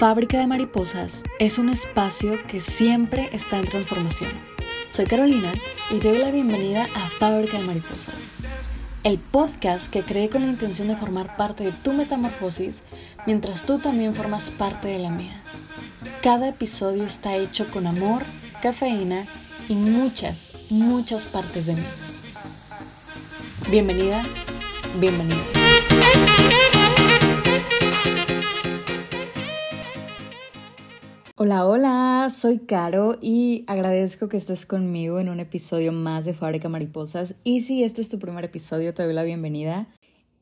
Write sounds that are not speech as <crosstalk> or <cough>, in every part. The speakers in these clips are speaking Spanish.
Fábrica de Mariposas es un espacio que siempre está en transformación. Soy Carolina y te doy la bienvenida a Fábrica de Mariposas, el podcast que creé con la intención de formar parte de tu metamorfosis mientras tú también formas parte de la mía. Cada episodio está hecho con amor, cafeína y muchas, muchas partes de mí. Bienvenida, bienvenido. Hola, hola, soy Caro y agradezco que estés conmigo en un episodio más de Fábrica Mariposas. Y si este es tu primer episodio, te doy la bienvenida.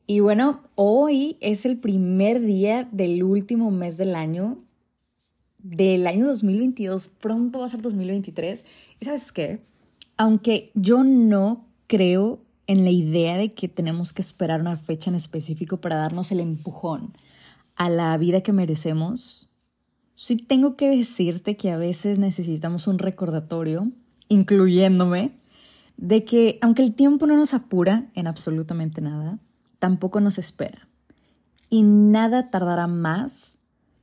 Y bueno, hoy es el primer día del último mes del año, del año 2022. Pronto va a ser 2023. ¿Y sabes qué? Aunque yo no creo en la idea de que tenemos que esperar una fecha en específico para darnos el empujón a la vida que merecemos, sí tengo que decirte que a veces necesitamos un recordatorio, incluyéndome, de que aunque el tiempo no nos apura en absolutamente nada, tampoco nos espera. Y nada tardará más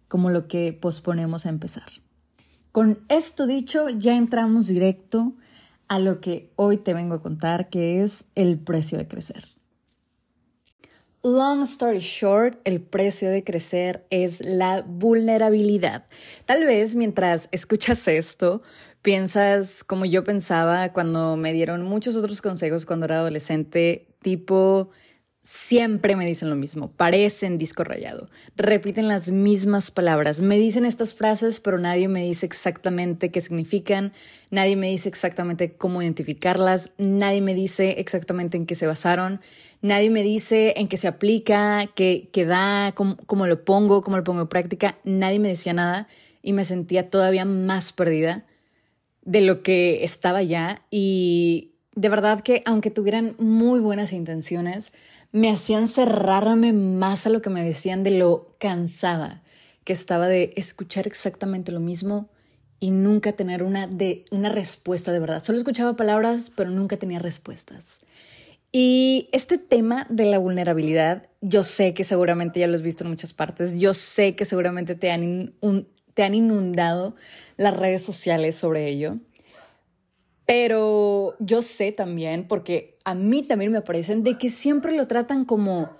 como lo que posponemos a empezar. Con esto dicho, ya entramos directo a lo que hoy te vengo a contar, que es el precio de crecer. Long story short, el precio de crecer es la vulnerabilidad. Tal vez mientras escuchas esto, piensas como yo pensaba cuando me dieron muchos otros consejos cuando era adolescente, tipo siempre me dicen lo mismo, parecen disco rayado, repiten las mismas palabras, me dicen estas frases, pero nadie me dice exactamente qué significan, nadie me dice exactamente cómo identificarlas, nadie me dice exactamente en qué se basaron, nadie me dice en qué se aplica, qué, qué da, cómo, cómo lo pongo, cómo lo pongo en práctica, nadie me decía nada y me sentía todavía más perdida de lo que estaba ya y de verdad que aunque tuvieran muy buenas intenciones, me hacían cerrarme más a lo que me decían de lo cansada que estaba de escuchar exactamente lo mismo y nunca tener una, de, una respuesta de verdad. Solo escuchaba palabras, pero nunca tenía respuestas. Y este tema de la vulnerabilidad, yo sé que seguramente ya lo has visto en muchas partes, yo sé que seguramente te han, te han inundado las redes sociales sobre ello. Pero yo sé también, porque a mí también me aparecen, de que siempre lo tratan como,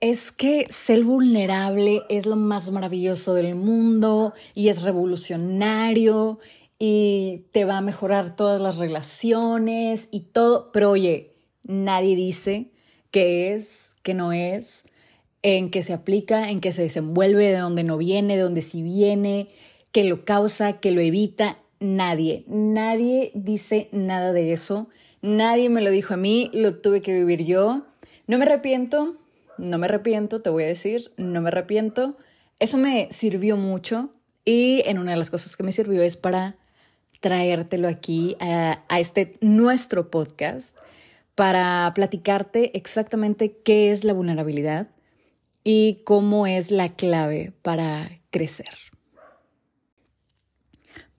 es que ser vulnerable es lo más maravilloso del mundo y es revolucionario y te va a mejorar todas las relaciones y todo, pero oye, nadie dice qué es, qué no es, en qué se aplica, en qué se desenvuelve, de dónde no viene, de dónde sí viene, qué lo causa, qué lo evita, nadie, nadie dice nada de eso, nadie me lo dijo a mí, lo tuve que vivir yo. No me arrepiento, no me arrepiento, te voy a decir, no me arrepiento. Eso me sirvió mucho y en una de las cosas que me sirvió es para traértelo aquí a, este nuestro podcast para platicarte exactamente qué es la vulnerabilidad y cómo es la clave para crecer.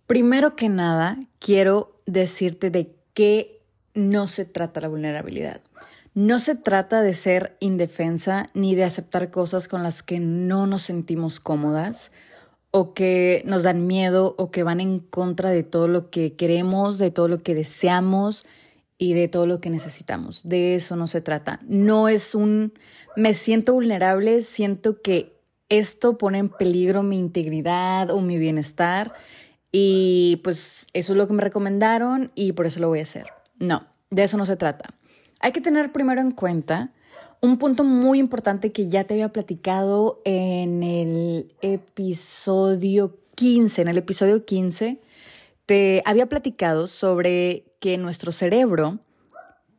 Primero que nada, quiero decirte de qué no se trata la vulnerabilidad. No se trata de ser indefensa ni de aceptar cosas con las que no nos sentimos cómodas o que nos dan miedo o que van en contra de todo lo que queremos, de todo lo que deseamos y de todo lo que necesitamos. De eso no se trata. No es un me siento vulnerable, siento que esto pone en peligro mi integridad o mi bienestar y pues eso es lo que me recomendaron y por eso lo voy a hacer. No, de eso no se trata. Hay que tener primero en cuenta un punto muy importante que ya te había platicado en el episodio 15. En el episodio 15 te había platicado sobre que nuestro cerebro,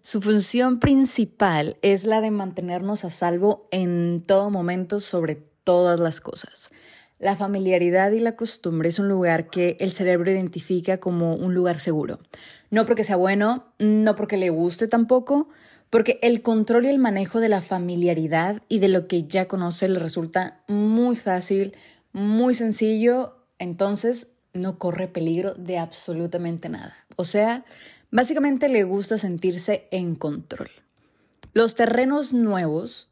su función principal es la de mantenernos a salvo en todo momento sobre todas las cosas. La familiaridad y la costumbre es un lugar que el cerebro identifica como un lugar seguro. No porque sea bueno, no porque le guste tampoco, porque el control y el manejo de la familiaridad y de lo que ya conoce le resulta muy fácil, muy sencillo, entonces no corre peligro de absolutamente nada. O sea, básicamente le gusta sentirse en control. Los terrenos nuevos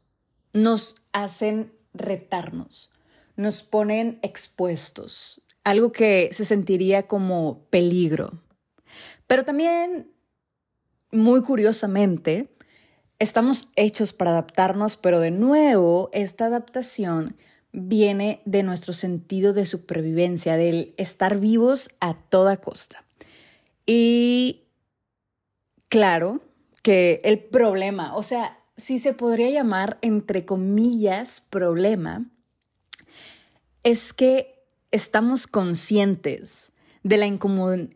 nos hacen retarnos nos ponen expuestos, algo que se sentiría como peligro. Pero también, muy curiosamente, estamos hechos para adaptarnos, pero de nuevo, esta adaptación viene de nuestro sentido de supervivencia, del estar vivos a toda costa. Y claro que el problema, o sea, si se podría llamar entre comillas problema, es que estamos conscientes de la,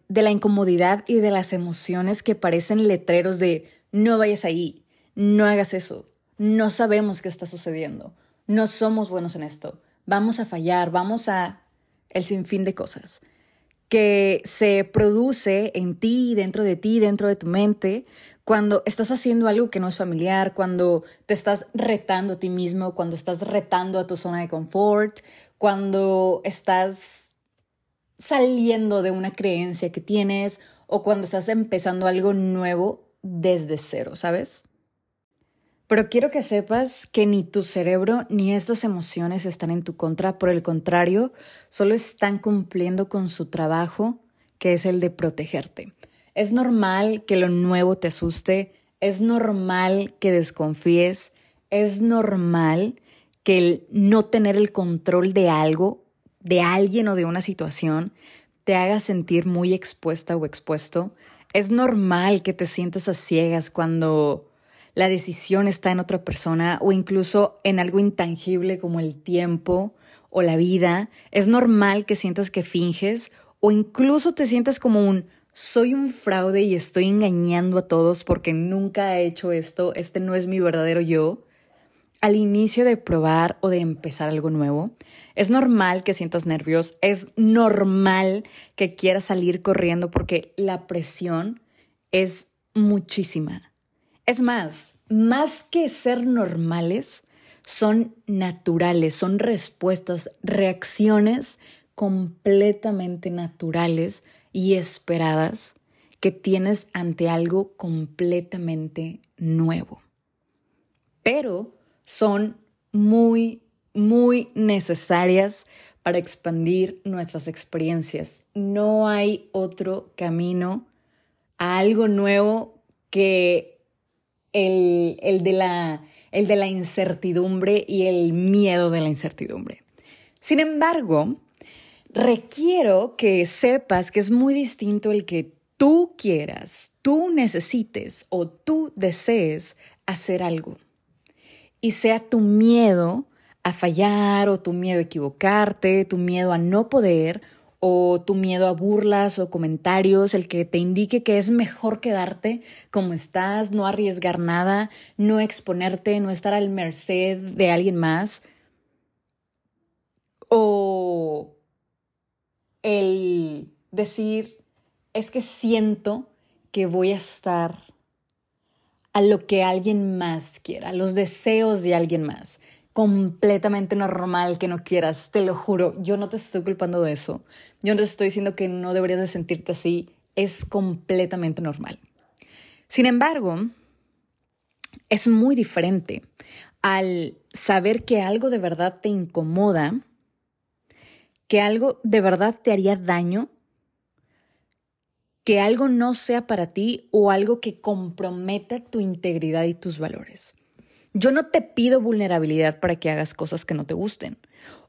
de la incomodidad y de las emociones que parecen letreros de no vayas ahí, no hagas eso, no sabemos qué está sucediendo, no somos buenos en esto, vamos a fallar, vamos a el sinfín de cosas que se produce en ti, dentro de ti, dentro de tu mente, cuando estás haciendo algo que no es familiar, cuando te estás retando a ti mismo, cuando estás retando a tu zona de confort, cuando estás saliendo de una creencia que tienes o cuando estás empezando algo nuevo desde cero, ¿sabes? Pero quiero que sepas que ni tu cerebro ni estas emociones están en tu contra, por el contrario, solo están cumpliendo con su trabajo, que es el de protegerte. Es normal que lo nuevo te asuste, es normal que desconfíes, es normal que el no tener el control de algo, de alguien o de una situación, te haga sentir muy expuesta o expuesto. Es normal que te sientas a ciegas cuando la decisión está en otra persona o incluso en algo intangible como el tiempo o la vida. Es normal que sientas que finges o incluso te sientas como un soy un fraude y estoy engañando a todos porque nunca he hecho esto, este no es mi verdadero yo. Al inicio de probar o de empezar algo nuevo, es normal que sientas nervios, es normal que quieras salir corriendo porque la presión es muchísima. Es más, más que ser normales, son naturales, son respuestas, reacciones completamente naturales y esperadas que tienes ante algo completamente nuevo. Pero son muy, muy necesarias para expandir nuestras experiencias. No hay otro camino a algo nuevo que el, de la, el de la incertidumbre y el miedo de la incertidumbre. Sin embargo, requiero que sepas que es muy distinto el que tú quieras, tú necesites o tú desees hacer algo. Y sea tu miedo a fallar o tu miedo a equivocarte, tu miedo a no poder o tu miedo a burlas o comentarios, el que te indique que es mejor quedarte como estás, no arriesgar nada, no exponerte, no estar al merced de alguien más. O el decir, es que siento que voy a estar a lo que alguien más quiera, a los deseos de alguien más. Completamente normal que no quieras, te lo juro, yo no te estoy culpando de eso, yo no te estoy diciendo que no deberías de sentirte así, es completamente normal. Sin embargo, es muy diferente al saber que algo de verdad te incomoda, que algo de verdad te haría daño, que algo no sea para ti o algo que comprometa tu integridad y tus valores. Yo no te pido vulnerabilidad para que hagas cosas que no te gusten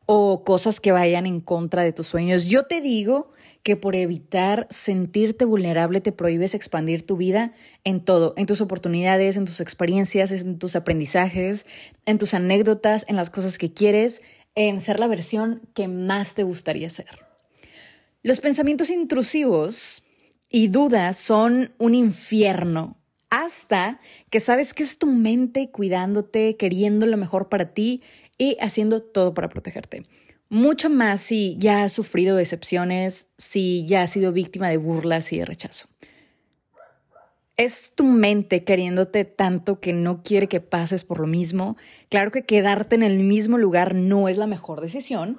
o cosas que vayan en contra de tus sueños. Yo te digo que por evitar sentirte vulnerable te prohíbes expandir tu vida en todo, en tus oportunidades, en tus experiencias, en tus aprendizajes, en tus anécdotas, en las cosas que quieres, en ser la versión que más te gustaría ser. Los pensamientos intrusivos y dudas son un infierno hasta que sabes que es tu mente cuidándote, queriendo lo mejor para ti y haciendo todo para protegerte. Mucho más si ya has sufrido decepciones, si ya has sido víctima de burlas y de rechazo. Es tu mente queriéndote tanto que no quiere que pases por lo mismo. Claro que quedarte en el mismo lugar no es la mejor decisión,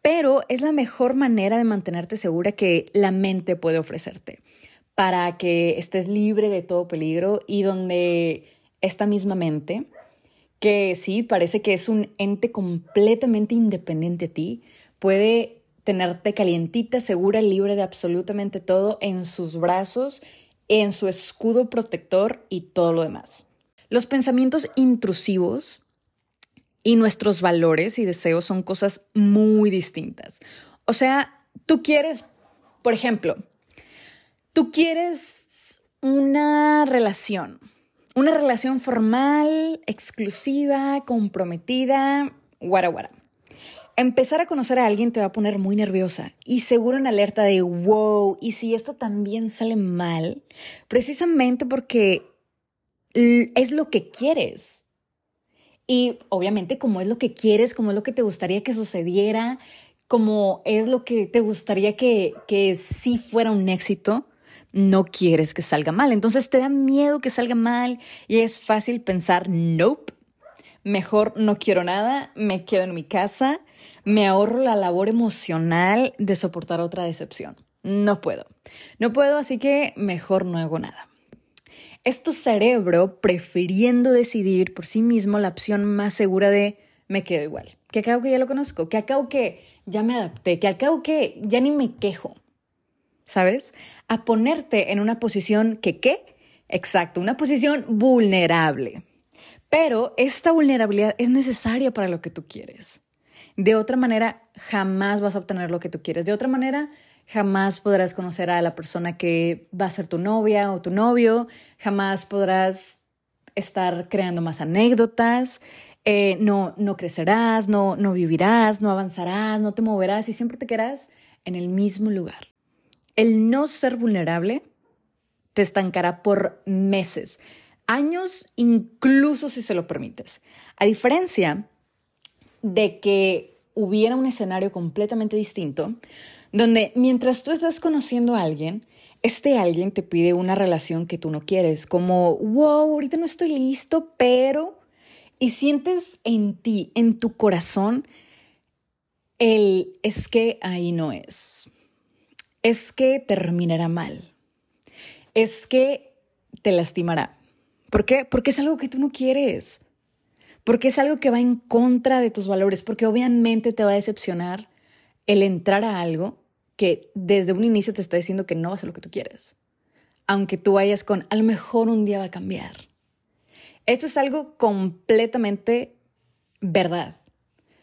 pero es la mejor manera de mantenerte segura que la mente puede ofrecerte para que estés libre de todo peligro y donde esta misma mente que sí, parece que es un ente completamente independiente a ti, puede tenerte calientita, segura, libre de absolutamente todo en sus brazos, en su escudo protector y todo lo demás. Los pensamientos intrusivos y nuestros valores y deseos son cosas muy distintas. O sea, tú quieres, por ejemplo, tú quieres una relación, una relación formal, exclusiva, comprometida, guara guara. Empezar a conocer a alguien te va a poner muy nerviosa y seguro en alerta de wow, y si esto también sale mal, precisamente porque es lo que quieres. Y obviamente como es lo que quieres, como es lo que te gustaría que sucediera, como es lo que te gustaría que, que sí fuera un éxito, no quieres que salga mal. Entonces te da miedo que salga mal y es fácil pensar, nope, mejor no quiero nada, me quedo en mi casa, me ahorro la labor emocional de soportar otra decepción. No puedo. No puedo, así que mejor no hago nada. Es tu cerebro prefiriendo decidir por sí mismo la opción más segura de me quedo igual. Que acabo que ya lo conozco, que acabo que ya me adapté, que acabo que ya ni me quejo. ¿Sabes? A ponerte en una posición que qué? Exacto, una posición vulnerable. Pero esta vulnerabilidad es necesaria para lo que tú quieres. De otra manera, jamás vas a obtener lo que tú quieres. De otra manera, jamás podrás conocer a la persona que va a ser tu novia o tu novio, jamás podrás estar creando más anécdotas, eh, no, no crecerás, no, no vivirás, no avanzarás, no te moverás y siempre te quedarás en el mismo lugar. El no ser vulnerable te estancará por meses, años, incluso si se lo permites. A diferencia de que hubiera un escenario completamente distinto, donde mientras tú estás conociendo a alguien, este alguien te pide una relación que tú no quieres, como, wow, ahorita no estoy listo, pero... Y sientes en ti, en tu corazón, el es que ahí no es. Es que terminará mal. Es que te lastimará. ¿Por qué? Porque es algo que tú no quieres. Porque es algo que va en contra de tus valores. Porque obviamente te va a decepcionar el entrar a algo que desde un inicio te está diciendo que no va a ser lo que tú quieres. Aunque tú vayas con, a lo mejor un día va a cambiar. Eso es algo completamente verdad,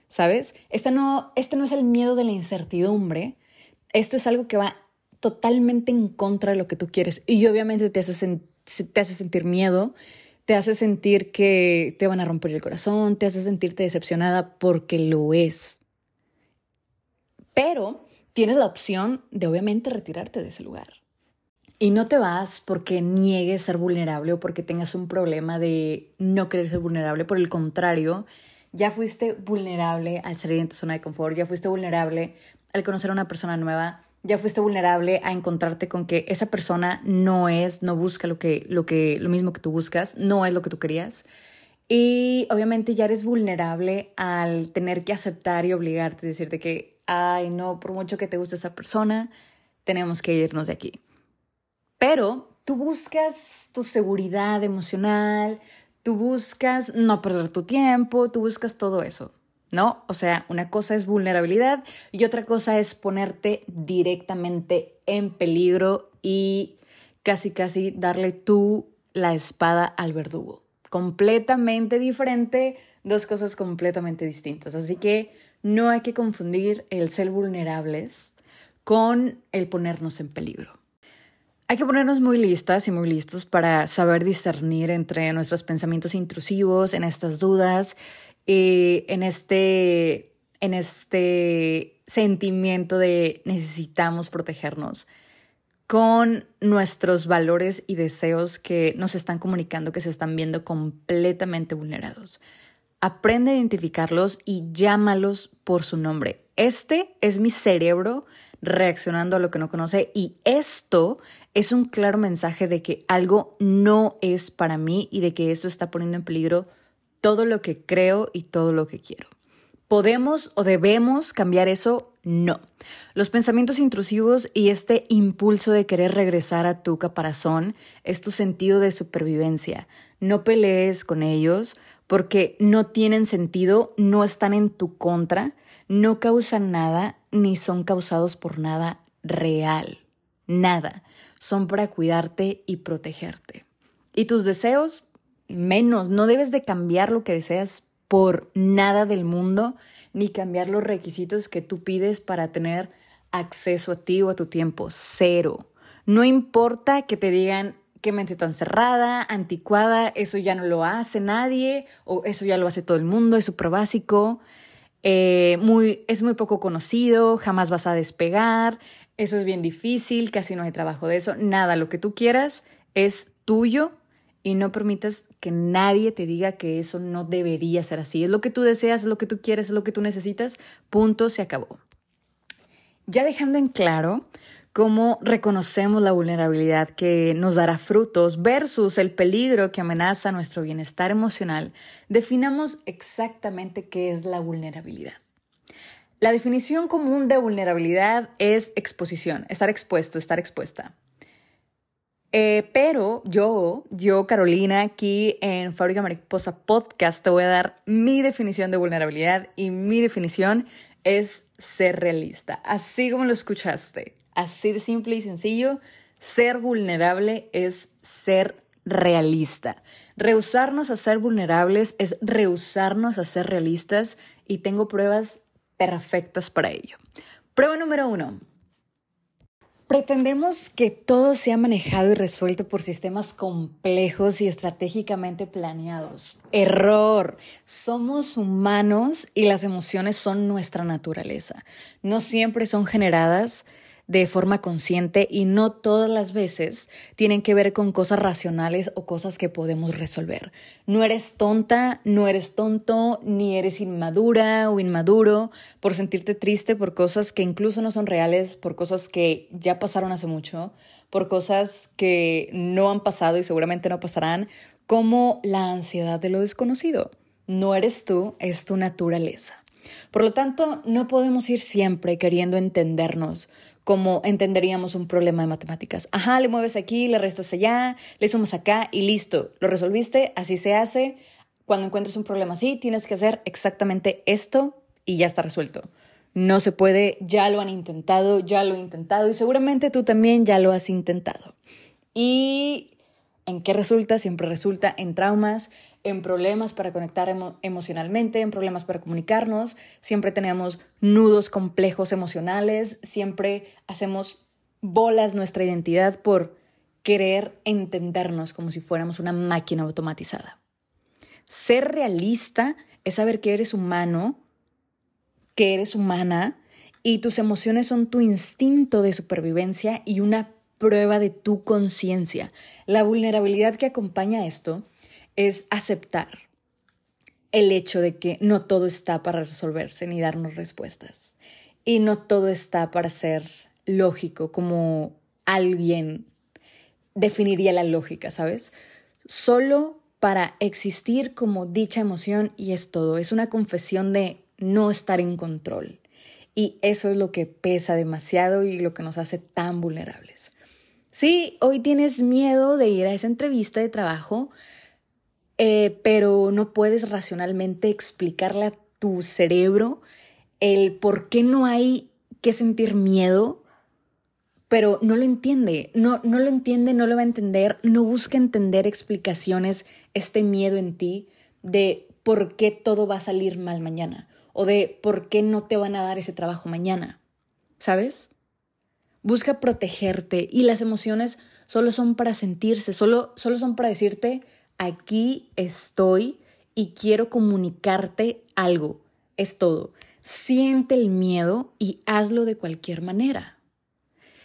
¿sabes? Este no, este no es el miedo de la incertidumbre. Esto es algo que va totalmente en contra de lo que tú quieres. Y obviamente te hace, te hace sentir miedo, te hace sentir que te van a romper el corazón, te hace sentirte decepcionada porque lo es. Pero tienes la opción de obviamente retirarte de ese lugar. Y no te vas porque niegues ser vulnerable o porque tengas un problema de no querer ser vulnerable. Por el contrario, ya fuiste vulnerable al salir en tu zona de confort, ya fuiste vulnerable al conocer a una persona nueva, ya fuiste vulnerable a encontrarte con que esa persona no es, no busca lo que, lo que, lo mismo que tú buscas, no es lo que tú querías. Y obviamente ya eres vulnerable al tener que aceptar y obligarte a decirte que ay, no, por mucho que te guste esa persona, tenemos que irnos de aquí. Pero tú buscas tu seguridad emocional, tú buscas no perder tu tiempo, tú buscas todo eso, ¿no? O sea, una cosa es vulnerabilidad y otra cosa es ponerte directamente en peligro y casi, casi darle tú la espada al verdugo. Completamente diferente, dos cosas completamente distintas. Así que no hay que confundir el ser vulnerables con el ponernos en peligro. Hay que ponernos muy listas y muy listos para saber discernir entre nuestros pensamientos intrusivos, en estas dudas, y en este, en este sentimiento de necesitamos protegernos, con nuestros valores y deseos que nos están comunicando que se están viendo completamente vulnerados. Aprende a identificarlos y llámalos por su nombre. Este es mi cerebro reaccionando a lo que no conoce y esto es un claro mensaje de que algo no es para mí y de que esto está poniendo en peligro todo lo que creo y todo lo que quiero. ¿Podemos o debemos cambiar eso? No. Los pensamientos intrusivos y este impulso de querer regresar a tu caparazón es tu sentido de supervivencia. No pelees con ellos porque no tienen sentido, no están en tu contra, no causan nada ni son causados por nada real. Nada. Son para cuidarte y protegerte. Y tus deseos, menos. No debes de cambiar lo que deseas por nada del mundo, ni cambiar los requisitos que tú pides para tener acceso a ti o a tu tiempo. Cero. No importa que te digan qué mente tan cerrada, anticuada, eso ya no lo hace nadie, o eso ya lo hace todo el mundo, es súper básico, eh, muy, es muy poco conocido, jamás vas a despegar, eso es bien difícil, casi no hay trabajo de eso, nada, lo que tú quieras es tuyo y no permitas que nadie te diga que eso no debería ser así. Es lo que tú deseas, es lo que tú quieres, es lo que tú necesitas, punto, se acabó. Ya dejando en claro cómo reconocemos la vulnerabilidad que nos dará frutos versus el peligro que amenaza nuestro bienestar emocional, definamos exactamente qué es la vulnerabilidad. La definición común de vulnerabilidad es exposición, estar expuesto, estar expuesta. Eh, pero yo, yo, Carolina, aquí en Fábrica Mariposa Podcast, te voy a dar mi definición de vulnerabilidad y mi definición es ser realista, así como lo escuchaste. Así de simple y sencillo, ser vulnerable es ser realista. Rehusarnos a ser vulnerables es rehusarnos a ser realistas y tengo pruebas perfectas para ello. Prueba número uno. Pretendemos que todo sea manejado y resuelto por sistemas complejos y estratégicamente planeados. Error. Somos humanos y las emociones son nuestra naturaleza. No siempre son generadas de forma consciente y no todas las veces tienen que ver con cosas racionales o cosas que podemos resolver. No eres tonta, no eres tonto, ni eres inmadura o inmaduro por sentirte triste por cosas que incluso no son reales, por cosas que ya pasaron hace mucho, por cosas que no han pasado y seguramente no pasarán, como la ansiedad de lo desconocido. No eres tú, es tu naturaleza. Por lo tanto, no podemos ir siempre queriendo entendernos como entenderíamos un problema de matemáticas. Ajá, le mueves aquí, le restas allá, le sumas acá y listo. Lo resolviste, así se hace. Cuando encuentres un problema así, tienes que hacer exactamente esto y ya está resuelto. No se puede, ya lo han intentado, ya lo he intentado y seguramente tú también ya lo has intentado. ¿Y en qué resulta? Siempre resulta en traumas, en problemas para conectar emocionalmente, en problemas para comunicarnos, siempre tenemos nudos complejos emocionales, siempre hacemos bolas nuestra identidad por querer entendernos como si fuéramos una máquina automatizada. Ser realista es saber que eres humano, que eres humana y tus emociones son tu instinto de supervivencia y una prueba de tu conciencia. La vulnerabilidad que acompaña esto es aceptar el hecho de que no todo está para resolverse ni darnos respuestas. Y no todo está para ser lógico como alguien definiría la lógica, ¿sabes? Solo para existir como dicha emoción y es todo. Es una confesión de no estar en control. Y eso es lo que pesa demasiado y lo que nos hace tan vulnerables. Sí, hoy tienes miedo de ir a esa entrevista de trabajo, eh, pero no puedes racionalmente explicarle a tu cerebro el por qué no hay que sentir miedo, pero no lo entiende, no, no lo entiende, no lo va a entender, no busca entender explicaciones, este miedo en ti de por qué todo va a salir mal mañana o de por qué no te van a dar ese trabajo mañana, ¿sabes? Busca protegerte y las emociones solo son para sentirse, solo, solo son para decirte, aquí estoy y quiero comunicarte algo. Es todo. Siente el miedo y hazlo de cualquier manera.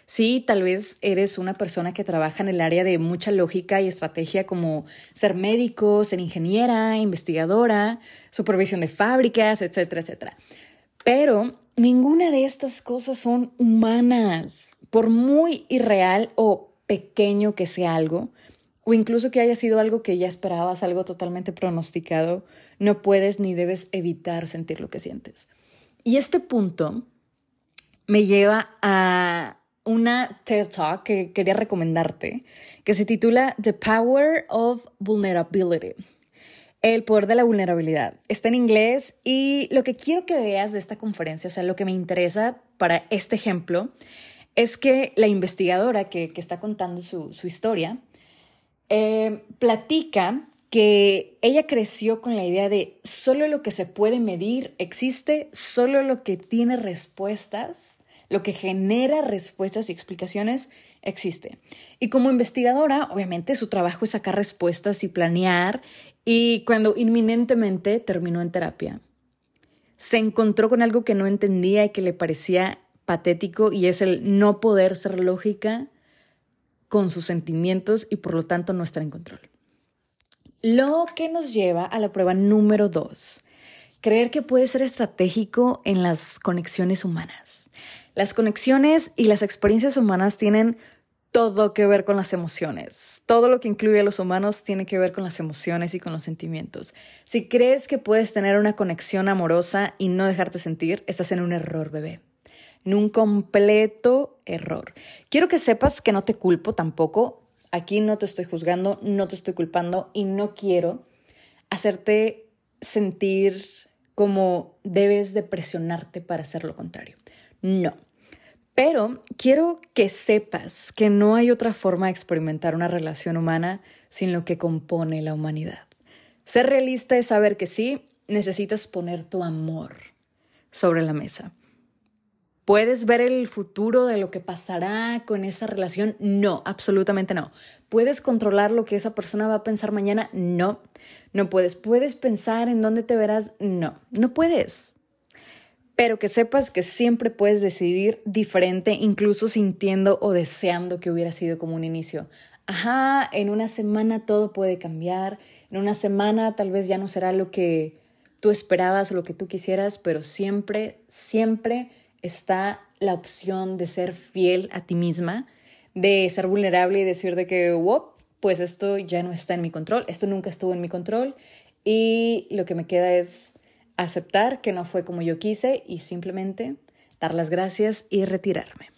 Sí, tal vez eres una persona que trabaja en el área de mucha lógica y estrategia como ser médico, ser ingeniera, investigadora, supervisión de fábricas, etcétera, etcétera. Pero ninguna de estas cosas son humanas. Por muy irreal o pequeño que sea algo, o incluso que haya sido algo que ya esperabas, algo totalmente pronosticado, no puedes ni debes evitar sentir lo que sientes. Y este punto me lleva a una TED Talk que quería recomendarte, que se titula The Power of Vulnerability. El poder de la vulnerabilidad. Está en inglés y lo que quiero que veas de esta conferencia, o sea, lo que me interesa para este ejemplo, es que la investigadora que, está contando su, historia eh, platica que ella creció con la idea de solo lo que se puede medir existe, solo lo que tiene respuestas, lo que genera respuestas y explicaciones existe. Y como investigadora, obviamente su trabajo es sacar respuestas y planear y cuando inminentemente terminó en terapia, se encontró con algo que no entendía y que le parecía patético y es el no poder ser lógica con sus sentimientos y por lo tanto no estar en control. Lo que nos lleva a la prueba número dos, creer que puede ser estratégico en las conexiones humanas. Las conexiones y las experiencias humanas tienen todo que ver con las emociones. Todo lo que incluye a los humanos tiene que ver con las emociones y con los sentimientos. Si crees que puedes tener una conexión amorosa y no dejarte sentir, estás en un error, bebé. Un completo error. Quiero que sepas que no te culpo tampoco. Aquí no te estoy juzgando, no te estoy culpando y no quiero hacerte sentir como debes de presionarte para hacer lo contrario. No. Pero quiero que sepas que no hay otra forma de experimentar una relación humana sin lo que compone la humanidad. Ser realista es saber que sí, necesitas poner tu amor sobre la mesa. ¿Puedes ver el futuro de lo que pasará con esa relación? No, absolutamente no. ¿Puedes controlar lo que esa persona va a pensar mañana? No, no puedes. ¿Puedes pensar en dónde te verás? No, no puedes pero que sepas que siempre puedes decidir diferente, incluso sintiendo o deseando que hubiera sido como un inicio. Ajá, en una semana todo puede cambiar, en una semana tal vez ya no será lo que tú esperabas o lo que tú quisieras, pero siempre, siempre está la opción de ser fiel a ti misma, de ser vulnerable y decir de que, wow, pues esto ya no está en mi control, esto nunca estuvo en mi control y lo que me queda es aceptar que no fue como yo quise y simplemente dar las gracias y retirarme.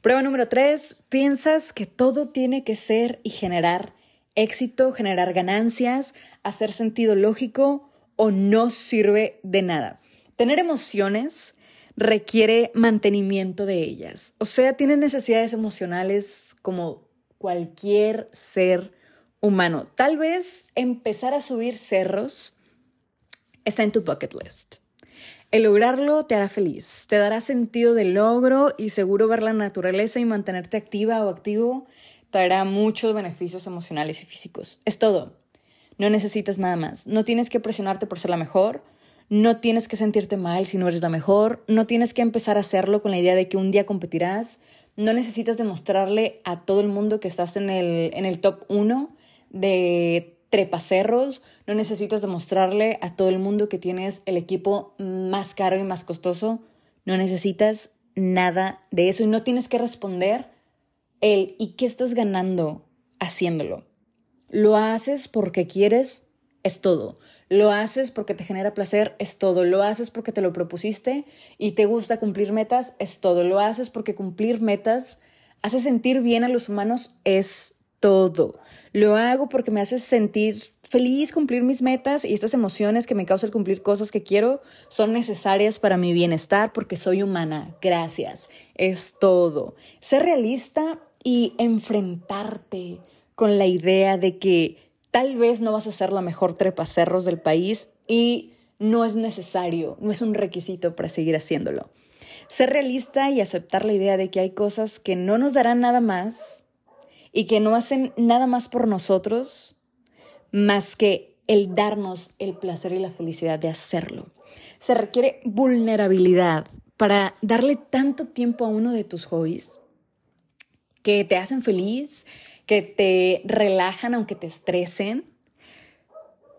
Prueba número tres, piensas que todo tiene que ser y generar éxito, generar ganancias, hacer sentido lógico o no sirve de nada. Tener emociones requiere mantenimiento de ellas. O sea, tienes necesidades emocionales como cualquier ser humano. Tal vez empezar a subir cerros está en tu bucket list. El lograrlo te hará feliz, te dará sentido de logro y seguro ver la naturaleza y mantenerte activa o activo traerá muchos beneficios emocionales y físicos. Es todo. No necesitas nada más. No tienes que presionarte por ser la mejor. No tienes que sentirte mal si no eres la mejor. No tienes que empezar a hacerlo con la idea de que un día competirás. No necesitas demostrarle a todo el mundo que estás en el, en el top 1 de trepacerros, no necesitas demostrarle a todo el mundo que tienes el equipo más caro y más costoso, no necesitas nada de eso y no tienes que responder el ¿y qué estás ganando haciéndolo? Lo haces porque quieres, es todo. Lo haces porque te genera placer, es todo. Lo haces porque te lo propusiste y te gusta cumplir metas, es todo. Lo haces porque cumplir metas hace sentir bien a los humanos, es todo. Lo hago porque me hace sentir feliz cumplir mis metas y estas emociones que me causan cumplir cosas que quiero son necesarias para mi bienestar porque soy humana. Gracias. Es todo. Ser realista y enfrentarte con la idea de que tal vez no vas a ser la mejor trepacerros del país y no es necesario, no es un requisito para seguir haciéndolo. Ser realista y aceptar la idea de que hay cosas que no nos darán nada más y que no hacen nada más por nosotros más que el darnos el placer y la felicidad de hacerlo. Se requiere vulnerabilidad para darle tanto tiempo a uno de tus hobbies que te hacen feliz, que te relajan aunque te estresen.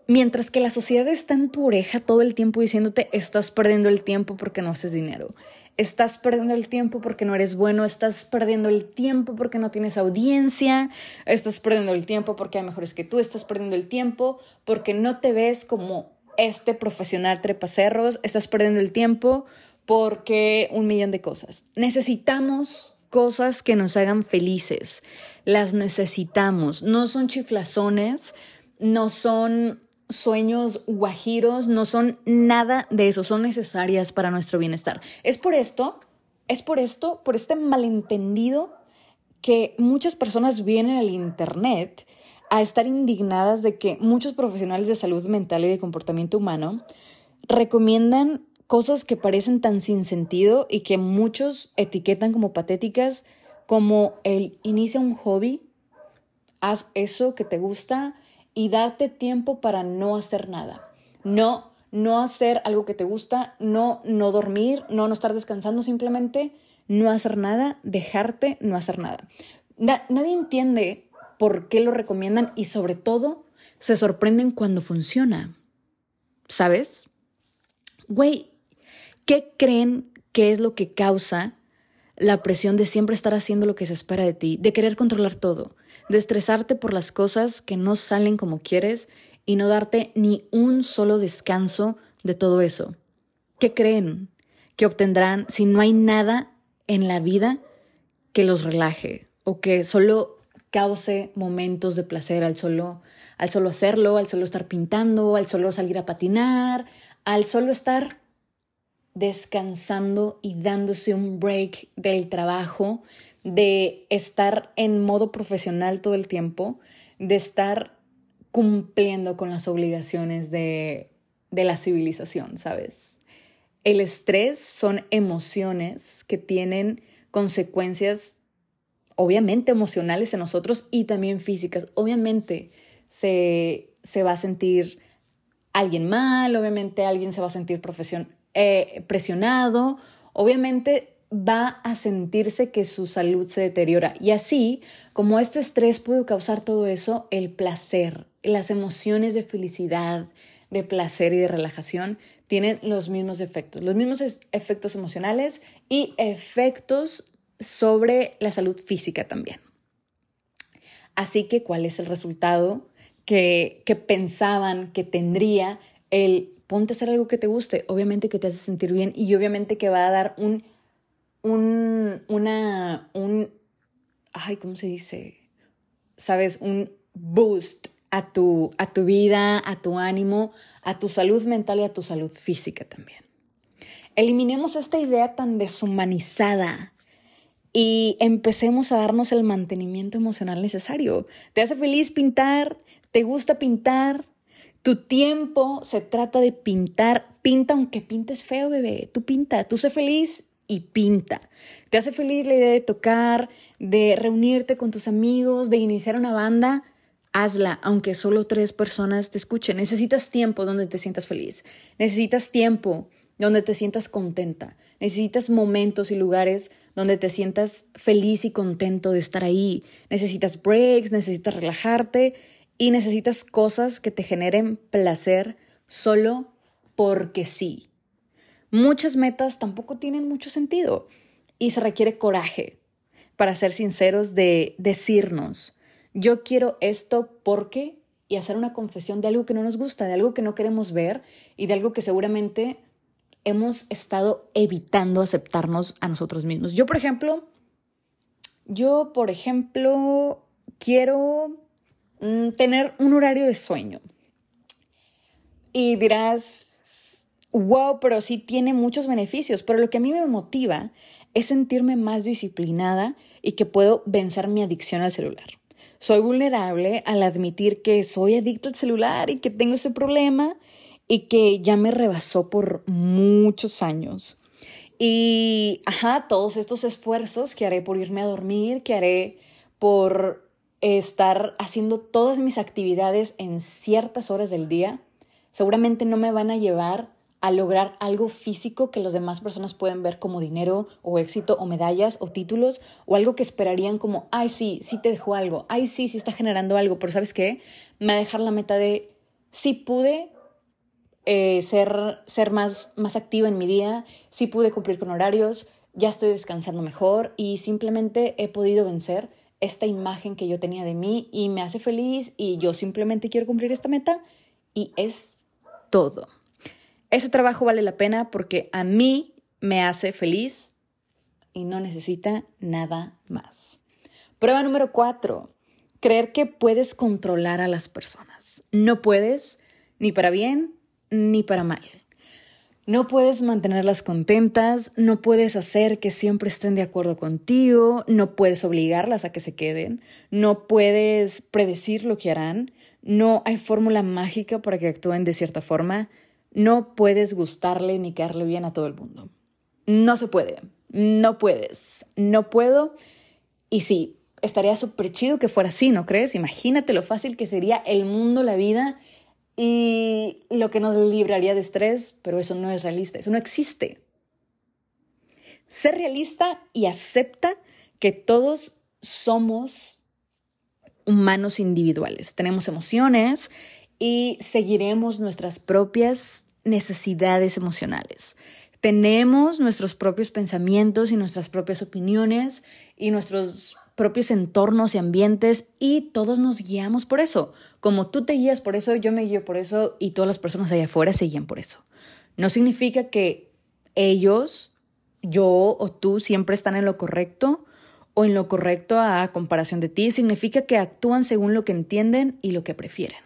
Mientras que la sociedad está en tu oreja todo el tiempo diciéndote estás perdiendo el tiempo porque no haces dinero, estás perdiendo el tiempo porque no eres bueno, estás perdiendo el tiempo porque no tienes audiencia, estás perdiendo el tiempo porque hay mejores que tú, estás perdiendo el tiempo porque no te ves como este profesional trepacerros, estás perdiendo el tiempo porque un millón de cosas. Necesitamos cosas que nos hagan felices, las necesitamos, no son chiflazones, no son sueños guajiros, no son nada de eso, son necesarias para nuestro bienestar. Es por esto, es por esto, por este malentendido que muchas personas vienen al Internet a estar indignadas de que muchos profesionales de salud mental y de comportamiento humano recomiendan cosas que parecen tan sin sentido y que muchos etiquetan como patéticas, como el inicia un hobby, haz eso que te gusta y darte tiempo para no hacer nada. No, no hacer algo que te gusta, no, no dormir, no, no estar descansando, simplemente no hacer nada, dejarte no hacer nada. nadie entiende por qué lo recomiendan y sobre todo se sorprenden cuando funciona. ¿Sabes? Güey, ¿qué creen que es lo que causa la presión de siempre estar haciendo lo que se espera de ti, de querer controlar todo, de estresarte por las cosas que no salen como quieres y no darte ni un solo descanso de todo eso. ¿Qué creen que obtendrán si no hay nada en la vida que los relaje o que solo cause momentos de placer al solo al solo hacerlo, al solo estar pintando, al solo salir a patinar, al solo estar descansando y dándose un break del trabajo, de estar en modo profesional todo el tiempo, de estar cumpliendo con las obligaciones de, de la civilización, ¿sabes? El estrés son emociones que tienen consecuencias obviamente emocionales en nosotros y también físicas. Obviamente se, se va a sentir alguien mal, obviamente alguien se va a sentir profesión, eh, presionado, obviamente va a sentirse que su salud se deteriora. Y así, como este estrés puede causar todo eso, el placer, las emociones de felicidad, de placer y de relajación tienen los mismos efectos, los mismos efectos emocionales y efectos sobre la salud física también. Así que, ¿cuál es el resultado que, que pensaban que tendría el ponte a hacer algo que te guste, obviamente que te hace sentir bien y obviamente que va a dar un, un, una, un, ay, ¿cómo se dice? Sabes, un boost a tu, a tu vida, a tu ánimo, a tu salud mental y a tu salud física también. Eliminemos esta idea tan deshumanizada y empecemos a darnos el mantenimiento emocional necesario. ¿Te hace feliz pintar? ¿Te gusta pintar? Tu tiempo se trata de pintar. Pinta aunque pintes feo, bebé. Tú pinta, tú sé feliz y pinta. ¿Te hace feliz la idea de tocar, de reunirte con tus amigos, de iniciar una banda? Hazla, aunque solo tres personas te escuchen. Necesitas tiempo donde te sientas feliz. Necesitas tiempo donde te sientas contenta. Necesitas momentos y lugares donde te sientas feliz y contento de estar ahí. Necesitas breaks, necesitas relajarte y necesitas cosas que te generen placer solo porque sí. Muchas metas tampoco tienen mucho sentido y se requiere coraje para ser sinceros de decirnos, yo quiero esto porque y hacer una confesión de algo que no nos gusta, de algo que no queremos ver y de algo que seguramente hemos estado evitando aceptarnos a nosotros mismos. Yo, por ejemplo, yo, por ejemplo, quiero tener un horario de sueño. Y dirás, wow, pero sí tiene muchos beneficios, pero lo que a mí me motiva es sentirme más disciplinada y que puedo vencer mi adicción al celular. Soy vulnerable al admitir que soy adicto al celular y que tengo ese problema y que ya me rebasó por muchos años. Y, ajá, todos estos esfuerzos que haré por irme a dormir, que haré por estar haciendo todas mis actividades en ciertas horas del día, seguramente no me van a llevar a lograr algo físico que las demás personas pueden ver como dinero o éxito o medallas o títulos o algo que esperarían como, ay sí, sí te dejó algo, ay sí, sí está generando algo, pero ¿sabes qué? Me va a dejar la meta de, sí pude eh, ser, ser más, más activa en mi día, sí pude cumplir con horarios, ya estoy descansando mejor y simplemente he podido vencer esta imagen que yo tenía de mí y me hace feliz y yo simplemente quiero cumplir esta meta y es todo. Ese trabajo vale la pena porque a mí me hace feliz y no necesita nada más. Prueba número cuatro, creer que puedes controlar a las personas. No puedes, ni para bien ni para mal. No puedes mantenerlas contentas, no puedes hacer que siempre estén de acuerdo contigo, no puedes obligarlas a que se queden, no puedes predecir lo que harán, no hay fórmula mágica para que actúen de cierta forma, no puedes gustarle ni caerle bien a todo el mundo. No se puede, no puedes, no puedo. Y sí, estaría súper chido que fuera así, ¿no crees? Imagínate lo fácil que sería el mundo, la vida y lo que nos libraría de estrés, pero eso no es realista, eso no existe. Ser realista y acepta que todos somos humanos individuales, tenemos emociones y seguiremos nuestras propias necesidades emocionales. Tenemos nuestros propios pensamientos y nuestras propias opiniones y nuestros propios entornos y ambientes y todos nos guiamos por eso. Como tú te guías por eso, yo me guío por eso y todas las personas allá afuera se guían por eso. No significa que ellos, yo o tú siempre están en lo correcto o en lo correcto a comparación de ti. Significa que actúan según lo que entienden y lo que prefieren.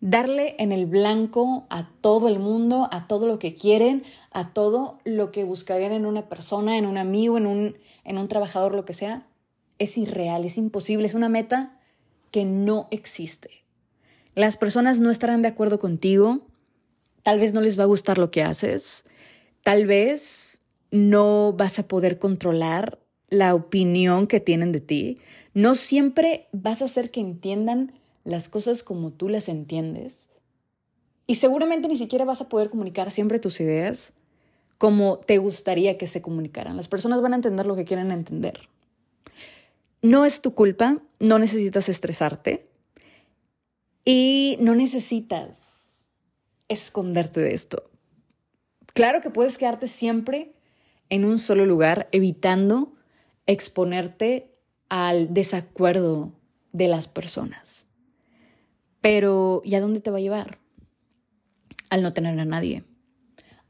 Darle en el blanco a todo el mundo, a todo lo que quieren, a todo lo que buscarían en una persona, en un amigo, en un, en un trabajador, lo que sea, es irreal, es imposible, es una meta que no existe. Las personas no estarán de acuerdo contigo, tal vez no les va a gustar lo que haces, tal vez no vas a poder controlar la opinión que tienen de ti, no siempre vas a hacer que entiendan las cosas como tú las entiendes y seguramente ni siquiera vas a poder comunicar siempre tus ideas como te gustaría que se comunicaran. Las personas van a entender lo que quieren entender. No es tu culpa, no necesitas estresarte y no necesitas esconderte de esto. Claro que puedes quedarte siempre en un solo lugar, evitando exponerte al desacuerdo de las personas. Pero ¿y a dónde te va a llevar? Al no tener a nadie,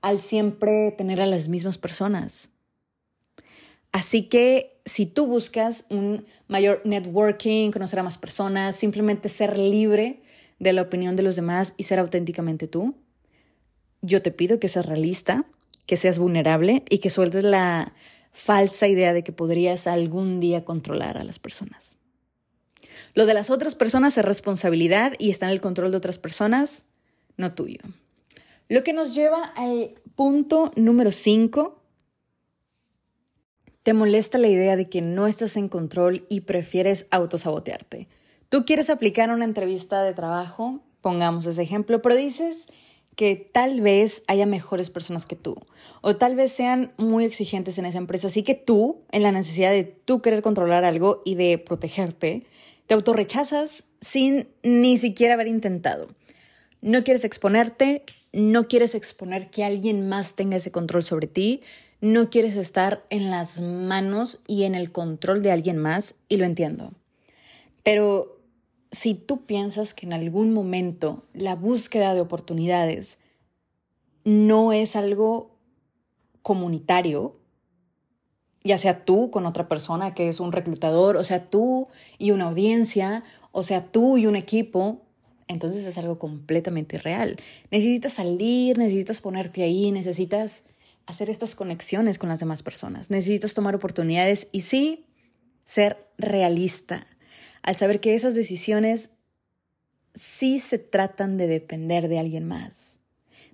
al siempre tener a las mismas personas, Así que si tú buscas un mayor networking, conocer a más personas, simplemente ser libre de la opinión de los demás y ser auténticamente tú, yo te pido que seas realista, que seas vulnerable y que sueltes la falsa idea de que podrías algún día controlar a las personas. Lo de las otras personas es responsabilidad y está en el control de otras personas, no tuyo. Lo que nos lleva al punto número 5 te molesta la idea de que no estás en control y prefieres autosabotearte. Tú quieres aplicar una entrevista de trabajo, pongamos ese ejemplo, pero dices que tal vez haya mejores personas que tú o tal vez sean muy exigentes en esa empresa, así que tú, en la necesidad de tú querer controlar algo y de protegerte, te autorrechazas sin ni siquiera haber intentado. No quieres exponerte, no quieres exponer que alguien más tenga ese control sobre ti, no quieres estar en las manos y en el control de alguien más, y lo entiendo. Pero si tú piensas que en algún momento la búsqueda de oportunidades no es algo comunitario, ya sea tú con otra persona que es un reclutador, o sea tú y una audiencia, o sea tú y un equipo, entonces es algo completamente real. Necesitas salir, necesitas ponerte ahí, necesitas hacer estas conexiones con las demás personas. Necesitas tomar oportunidades y sí, ser realista al saber que esas decisiones sí se tratan de depender de alguien más,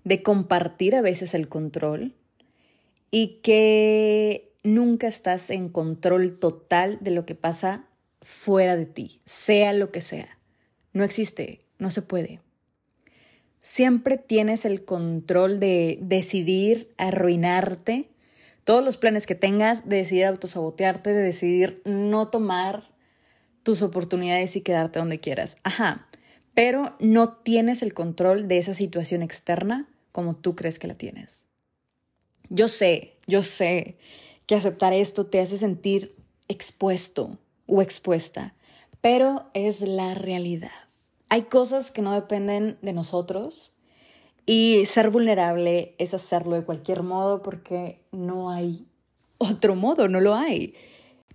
de compartir a veces el control y que nunca estás en control total de lo que pasa fuera de ti, sea lo que sea. No existe, no se puede siempre tienes el control de decidir arruinarte. Todos los planes que tengas, de decidir autosabotearte, de decidir no tomar tus oportunidades y quedarte donde quieras. Ajá, pero no tienes el control de esa situación externa como tú crees que la tienes. Yo sé, yo sé que aceptar esto te hace sentir expuesto o expuesta, pero es la realidad. Hay cosas que no dependen de nosotros y ser vulnerable es hacerlo de cualquier modo porque no hay otro modo, no lo hay.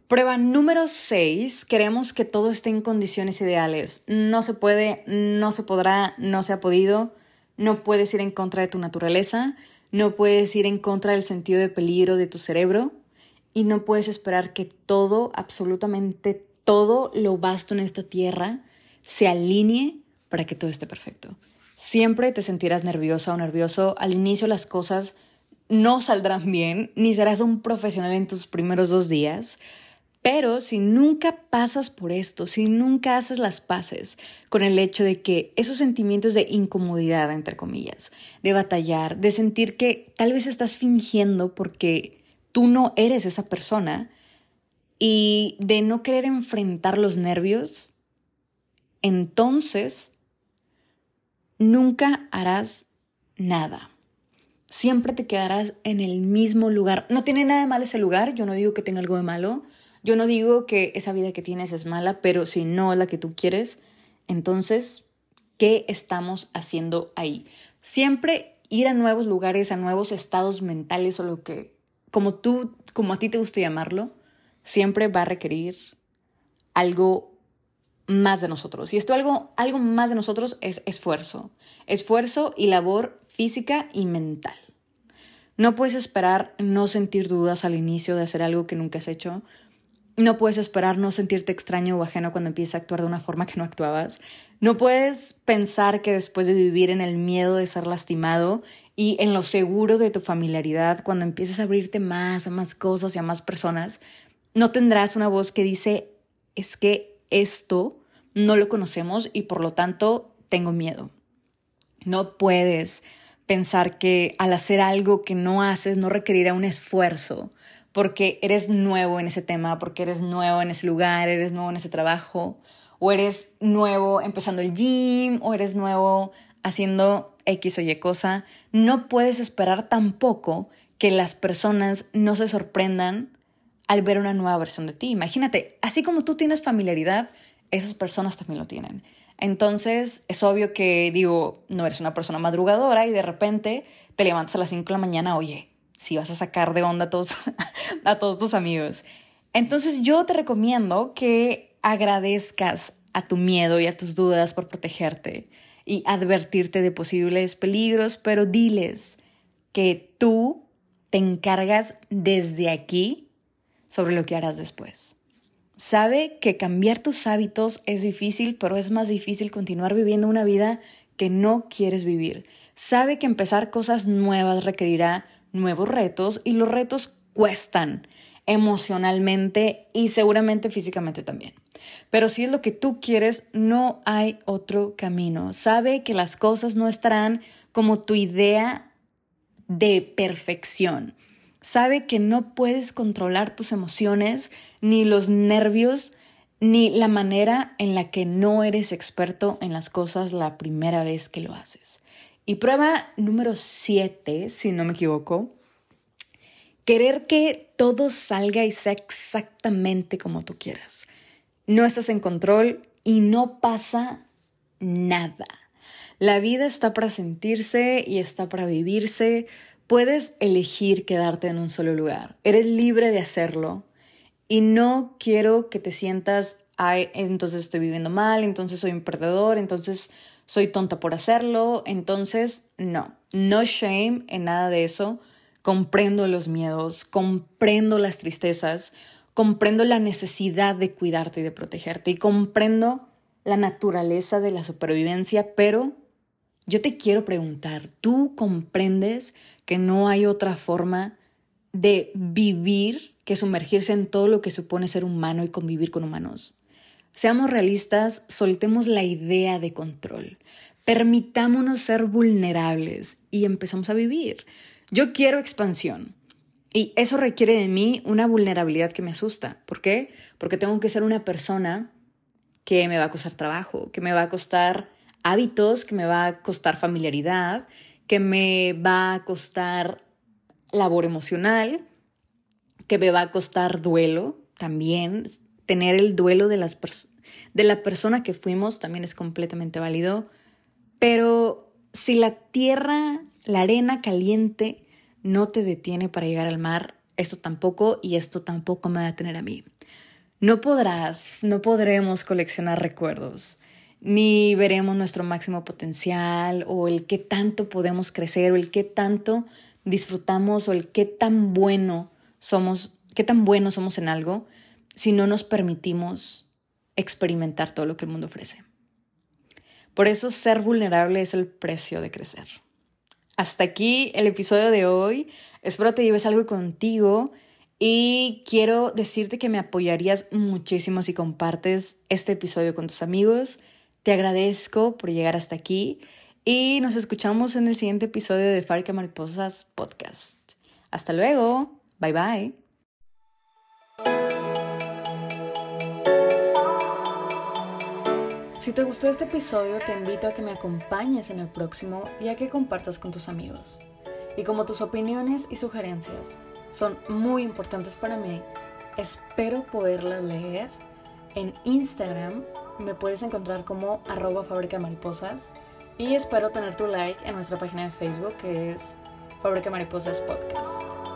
Prueba número 6. Queremos que todo esté en condiciones ideales. No se puede, no se podrá, no se ha podido. No puedes ir en contra de tu naturaleza. No puedes ir en contra del sentido de peligro de tu cerebro. Y no puedes esperar que todo, absolutamente todo lo vasto en esta tierra se alinee para que todo esté perfecto. Siempre te sentirás nerviosa o nervioso. Al inicio las cosas no saldrán bien, ni serás un profesional en tus primeros dos días. Pero si nunca pasas por esto, si nunca haces las paces con el hecho de que esos sentimientos de incomodidad, entre comillas, de batallar, de sentir que tal vez estás fingiendo porque tú no eres esa persona y de no querer enfrentar los nervios, entonces nunca harás nada. Siempre te quedarás en el mismo lugar. No tiene nada de malo ese lugar, yo no digo que tenga algo de malo, yo no digo que esa vida que tienes es mala, pero si no es la que tú quieres, entonces, ¿qué estamos haciendo ahí? Siempre ir a nuevos lugares, a nuevos estados mentales o lo que, como tú, como a ti te gusta llamarlo, siempre va a requerir algo más de nosotros. Y esto algo, algo más de nosotros es esfuerzo. Esfuerzo y labor física y mental. No puedes esperar no sentir dudas al inicio de hacer algo que nunca has hecho, no puedes esperar no sentirte extraño o ajeno cuando empiezas a actuar de una forma que no actuabas. No puedes pensar que después de vivir en el miedo de ser lastimado y en lo seguro de tu familiaridad, cuando empieces a abrirte más a más cosas y a más personas, no tendrás una voz que dice, es que esto no lo conocemos y por lo tanto tengo miedo. No puedes pensar que al hacer algo que no haces no requerirá un esfuerzo porque eres nuevo en ese tema, porque eres nuevo en ese lugar, eres nuevo en ese trabajo, o eres nuevo empezando el gym, o eres nuevo haciendo X o Y cosa, no puedes esperar tampoco que las personas no se sorprendan al ver una nueva versión de ti. Imagínate, así como tú tienes familiaridad, esas personas también lo tienen. Entonces, es obvio que, digo, no eres una persona madrugadora y de repente te levantas a las 5 de la mañana, oye, si vas a sacar de onda a todos, <laughs> a todos tus amigos. Entonces yo te recomiendo que agradezcas a tu miedo y a tus dudas por protegerte y advertirte de posibles peligros, pero diles que tú te encargas desde aquí sobre lo que harás después. Sabe que cambiar tus hábitos es difícil, pero es más difícil continuar viviendo una vida que no quieres vivir. Sabe que empezar cosas nuevas requerirá nuevos retos y los retos cuestan emocionalmente y seguramente físicamente también. Pero si es lo que tú quieres, no hay otro camino. Sabe que las cosas no estarán como tu idea de perfección. Sabe que no puedes controlar tus emociones, ni los nervios, ni la manera en la que no eres experto en las cosas la primera vez que lo haces. Y prueba número 7, si no me equivoco, querer que todo salga y sea exactamente como tú quieras. No estás en control y no pasa nada. La vida está para sentirse y está para vivirse. Puedes elegir quedarte en un solo lugar. Eres libre de hacerlo. Y no quiero que te sientas, ay, entonces estoy viviendo mal, entonces soy un perdedor, entonces soy tonta por hacerlo, entonces no, no shame en nada de eso. Comprendo los miedos, comprendo las tristezas, comprendo la necesidad de cuidarte y de protegerte y comprendo la naturaleza de la supervivencia, pero yo te quiero preguntar, ¿tú comprendes que no hay otra forma de vivir que sumergirse en todo lo que supone ser humano y convivir con humanos? Seamos realistas, soltemos la idea de control, permitámonos ser vulnerables y empezamos a vivir. Yo quiero expansión y eso requiere de mí una vulnerabilidad que me asusta. ¿Por qué? Porque tengo que ser una persona que me va a costar trabajo, que me va a costar hábitos, que me va a costar familiaridad, que me va a costar labor emocional, que me va a costar duelo también, tener el duelo de, las de la persona que fuimos también es completamente válido, pero si la tierra, la arena caliente no te detiene para llegar al mar, esto tampoco y esto tampoco me va a tener a mí. No podrás, no podremos coleccionar recuerdos, ni veremos nuestro máximo potencial o el qué tanto podemos crecer o el qué tanto disfrutamos o el qué tan bueno somos, qué tan buenos somos en algo si no nos permitimos experimentar todo lo que el mundo ofrece. Por eso ser vulnerable es el precio de crecer. Hasta aquí el episodio de hoy. Espero te lleves algo contigo y quiero decirte que me apoyarías muchísimo si compartes este episodio con tus amigos. Te agradezco por llegar hasta aquí y nos escuchamos en el siguiente episodio de Fábrica Mariposas Podcast. Hasta luego. Bye bye. Si te gustó este episodio, te invito a que me acompañes en el próximo y a que compartas con tus amigos. Y como tus opiniones y sugerencias son muy importantes para mí, espero poderlas leer. En Instagram me puedes encontrar como arroba fábrica mariposas y espero tener tu like en nuestra página de Facebook que es Fábrica Mariposas Podcast.